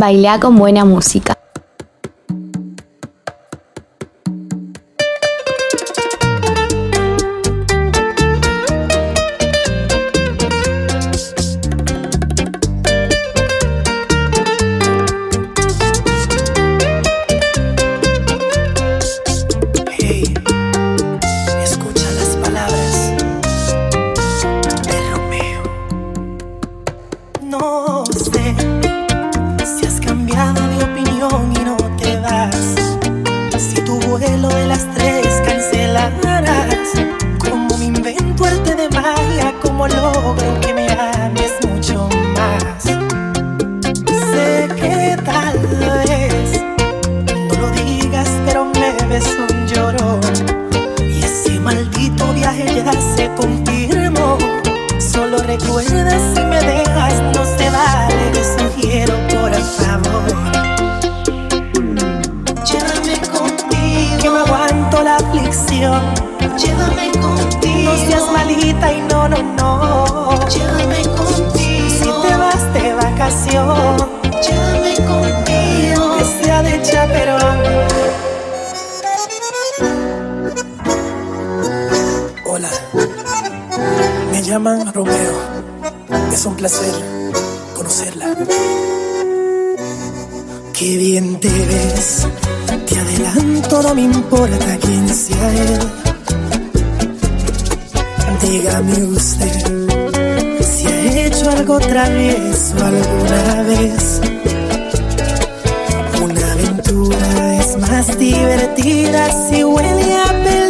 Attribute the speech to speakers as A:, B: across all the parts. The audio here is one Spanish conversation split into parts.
A: Baila con buena música.
B: amigas, pero me besó un llorón. Y ese maldito viaje ya se confirmó. Solo recuerda si me dejas, no se vale. Te sugiero por favor.
C: Llévame contigo, que no
B: aguanto la aflicción.
C: Llévame contigo, no seas
B: malita y no, no, no.
C: Llévame contigo, si te
B: vas de vacaciones.
D: llaman Romeo. Es un placer conocerla.
B: Qué bien te ves, te adelanto, no me importa quién sea él. Dígame usted si ha hecho algo travieso alguna vez. Una aventura es más divertida si huele a pelea.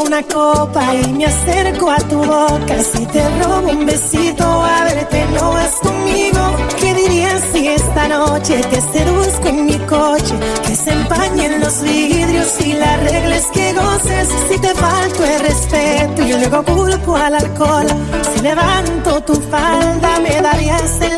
B: una copa y me acerco a tu boca. Si te robo un besito, a verte no vas conmigo. ¿Qué dirías si esta noche te seduzco en mi coche? Que se empañen los vidrios y la regla es que goces. Si te falto el respeto, yo luego culpo al alcohol. Si levanto tu falda, me darías el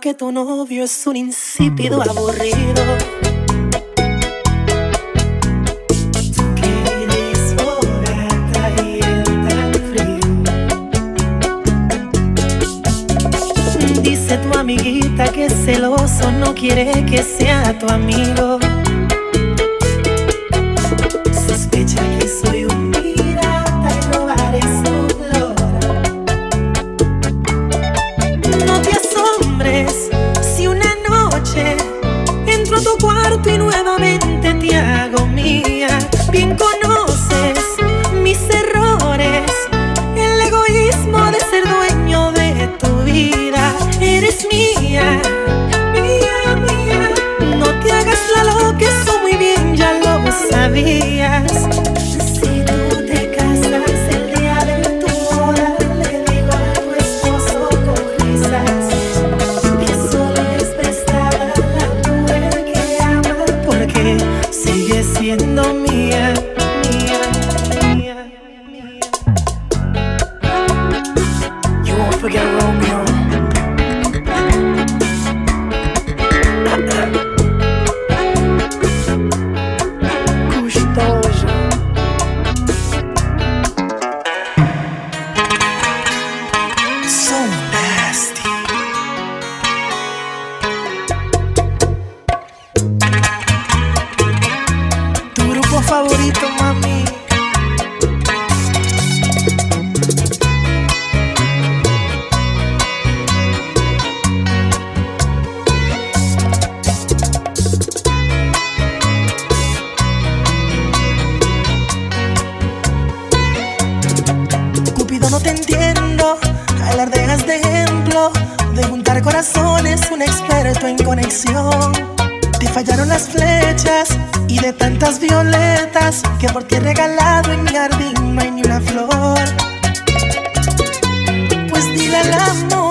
B: que tu novio es un insípido aburrido. Dice tu amiguita que es celoso no quiere que sea tu amigo. No te entiendo. Alardeas de ejemplo de juntar corazones, un experto en conexión. Te fallaron las flechas y de tantas violetas que por ti he regalado en mi jardín no hay ni una flor. Pues dile al amor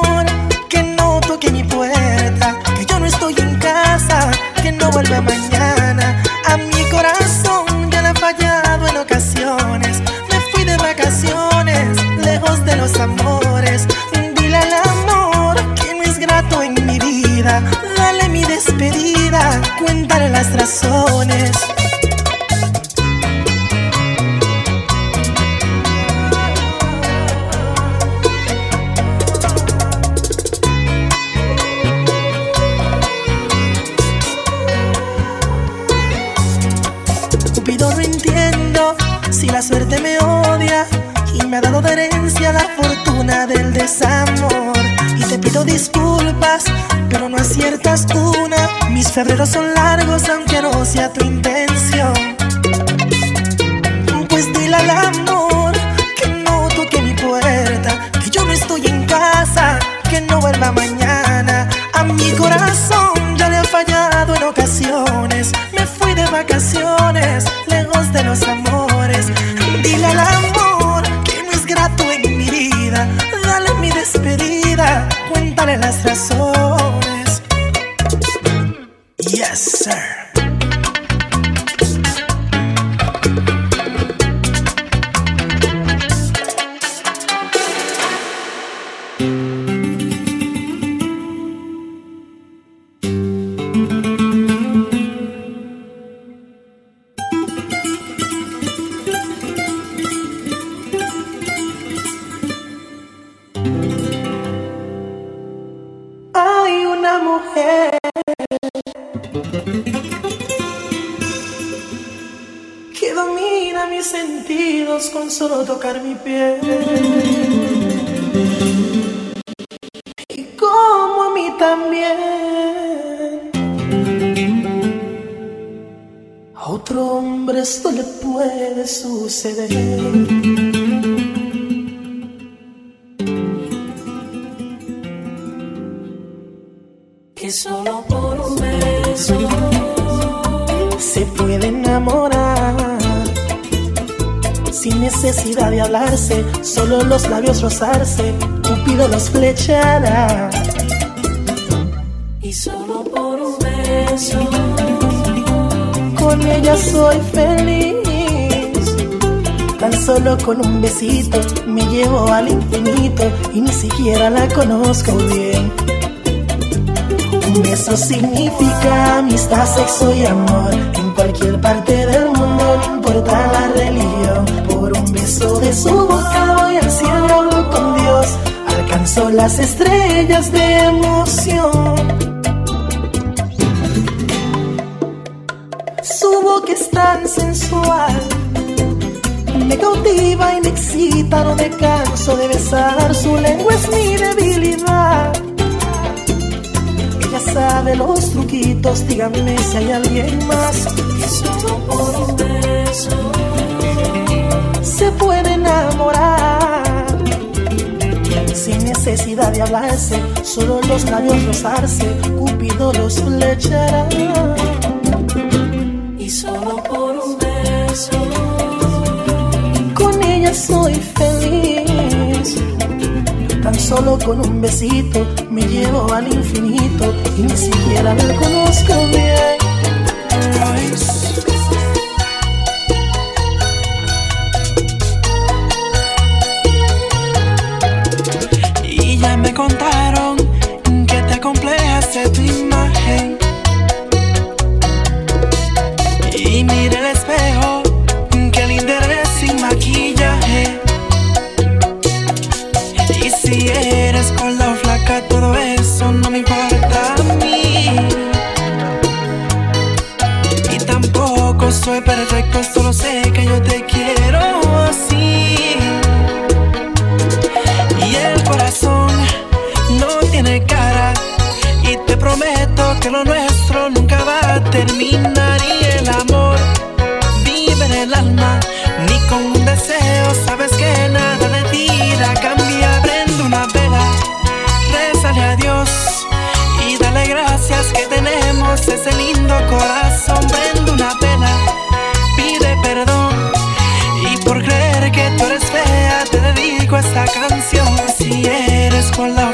B: cuéntale las razones. Cupido no entiendo si la suerte me odia y me ha dado de herencia la fortuna del desamor. Y te pido disculpas, pero no aciertas una. Mis febreros son largos aunque no sea tu intención. Pues dile al amor que no toque mi puerta, que yo no estoy en casa, que no vuelva mañana. A mi corazón
D: Yes, sir.
B: Otro hombre esto le puede suceder.
C: que solo por un beso
B: se puede enamorar sin necesidad de hablarse, solo los labios rozarse, Cupido los flechará.
C: y solo por un beso
B: Con ella soy feliz, tan solo con un besito me llevo al infinito y ni siquiera la conozco bien. Un beso significa amistad, sexo y amor. En cualquier parte del mundo, no importa la religión. Por un beso de su boca voy al cielo, con Dios. Alcanzo las estrellas de emoción. Es tan sensual. Me cautiva y me excita, no me canso de besar. Su lengua es mi debilidad. Ella sabe los truquitos, díganme si hay alguien más.
C: un beso
B: Se puede enamorar sin necesidad de hablarse, solo los labios rozarse, Cupido los flechará. Soy feliz. Tan solo con un besito me llevo al infinito y ni siquiera la conozco bien.
E: Que lo nuestro nunca va a terminar. Y el amor vive en el alma, ni con un deseo. Sabes que nada de vida cambia. Prende una vela, rézale a Dios y dale gracias que tenemos ese lindo corazón. Prende una vela, pide perdón. Y por creer que tú eres fea, te dedico esta canción. Si eres con la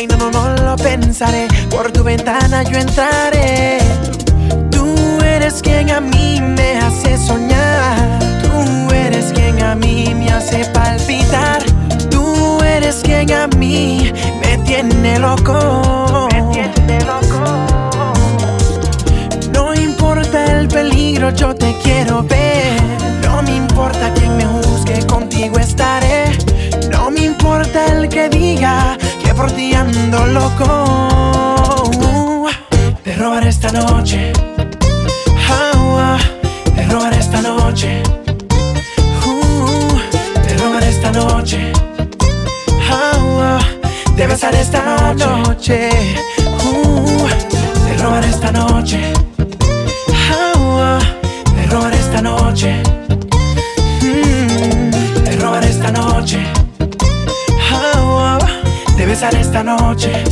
E: Ay, no, no, no lo pensaré. Por tu ventana yo entraré. Tú eres quien a mí me hace soñar. Tú eres quien a mí me hace palpitar. Tú eres quien a mí me tiene loco. Me tiene loco. No importa el peligro, yo te quiero ver. No me importa quién me juzgue, contigo estaré. No me importa el que diga por ti ando loco. Te robaré esta noche. Ah, te robaré esta noche. Uh, te robaré esta noche. Te besaré esta noche. Uh, te robaré esta noche. Esta noche.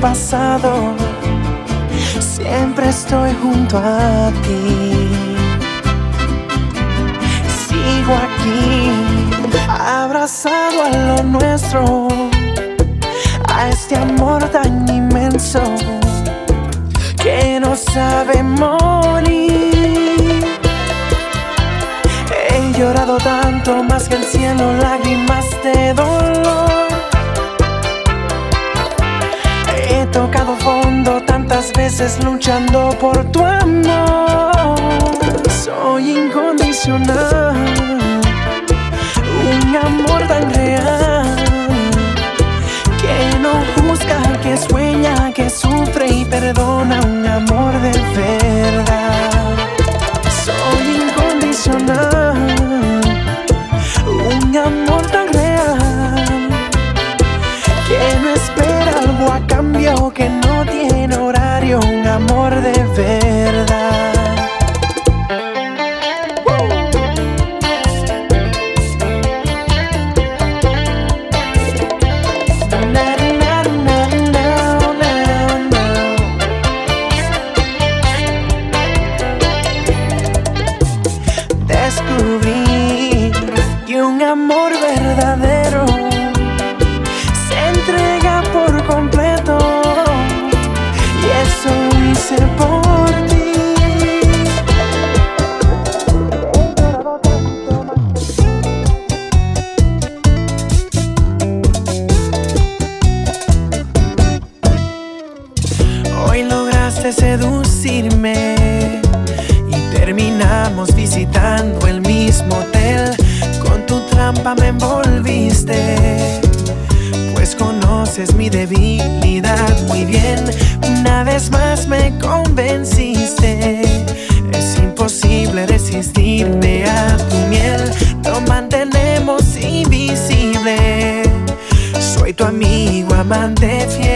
E: Pasado. Siempre estoy junto a ti. Sigo aquí abrazado a lo nuestro, a este amor tan inmenso que no sabe morir. He llorado tanto más que el cielo, lágrimas de dolor. tocado fondo tantas veces luchando por tu amor. Soy incondicional, un amor tan real que no juzga, que sueña, que sufre y perdona, un amor de verdad. Soy incondicional. novio que no tiene horario, un amor de verdad. Descubrí que un amor verdadero simple. tu amigo amante fiel.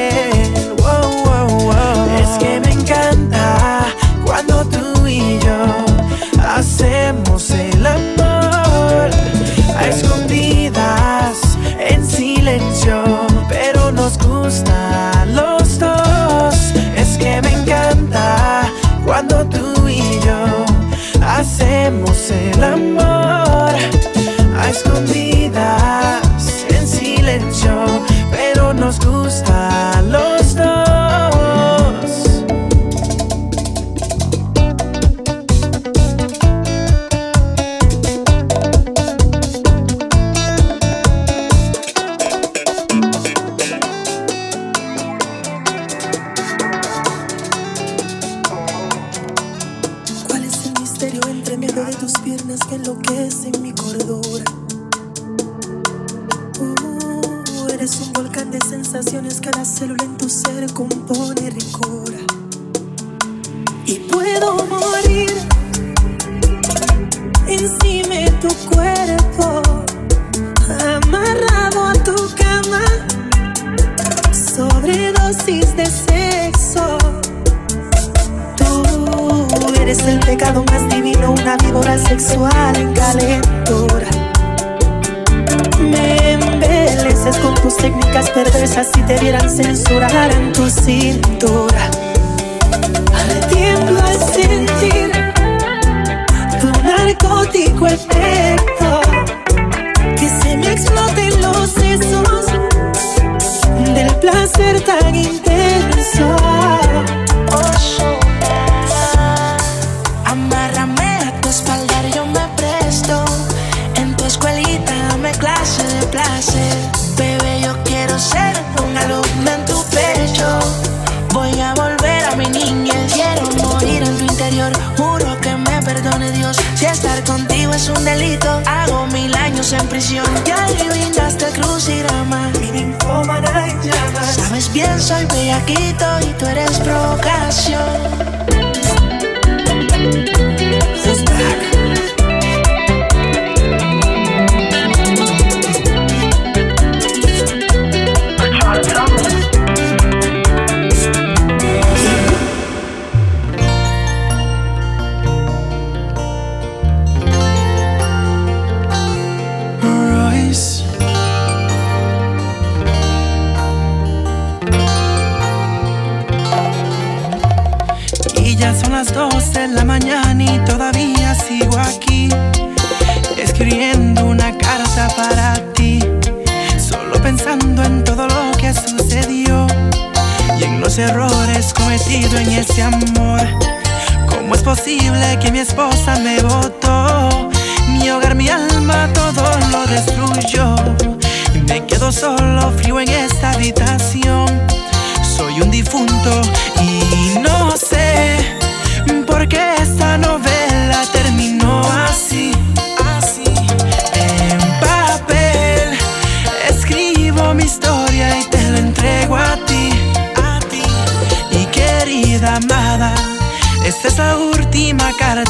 B: que enloquece mi cordura. Uh, eres un volcán de sensaciones, cada célula en tu ser compone ricura. perversas si te vieran censurar en tu cintura.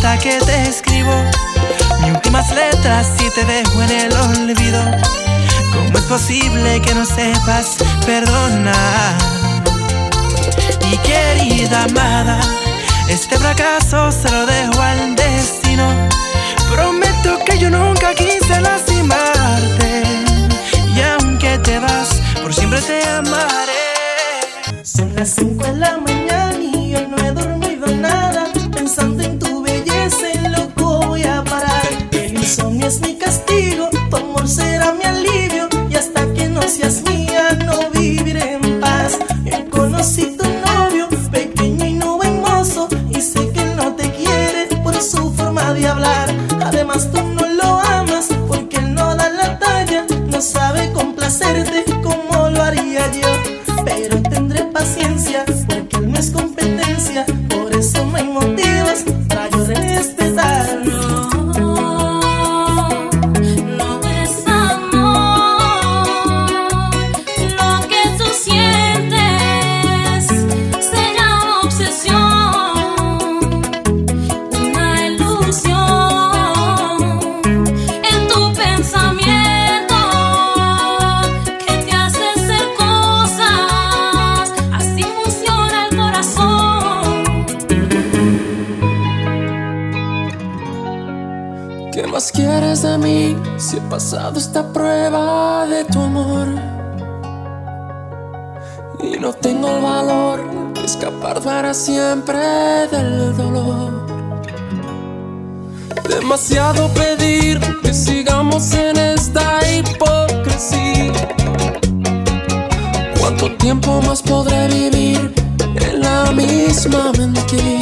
E: que te escribo, mis últimas letras y te dejo en el olvido. ¿Cómo es posible que no sepas perdonar? Y querida amada, este fracaso se lo dejo al destino. Prometo que yo nunca quise lastimarte. Y aunque te vas, por siempre te amaré.
B: Son las cinco de la mañana será mi alivio. Y hasta que no seas mía, no viviré en paz. Yo conocí
F: siempre del dolor. Demasiado pedir que sigamos en esta hipocresía. ¿Cuánto tiempo más podré vivir en la misma mentira?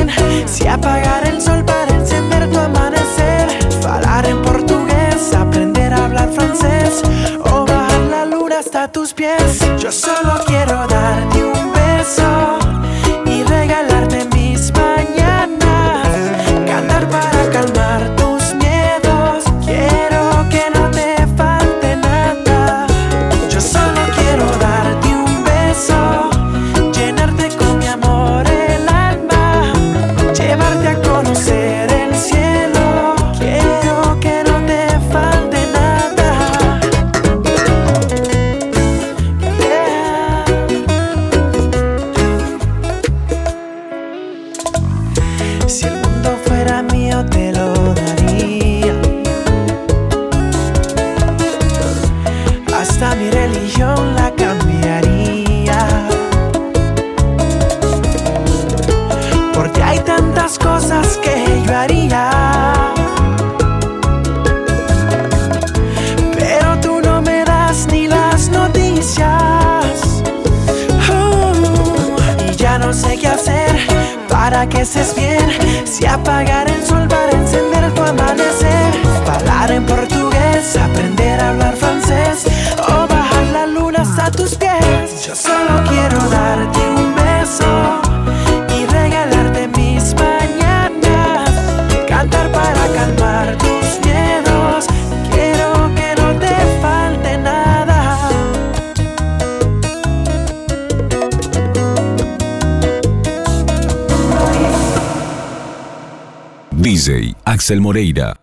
E: Apagar el sol para encender tu amanecer. Hablar en portugués, aprender a hablar francés. O bajar la luna hasta tus pies. Yo solo para que estés bien. Si apagar el sol para encender tu amanecer. Hablar en portugués, aprender a hablar francés. O bajar la luna hasta tus pies. Yo solo quiero darte
G: Axel Moreira.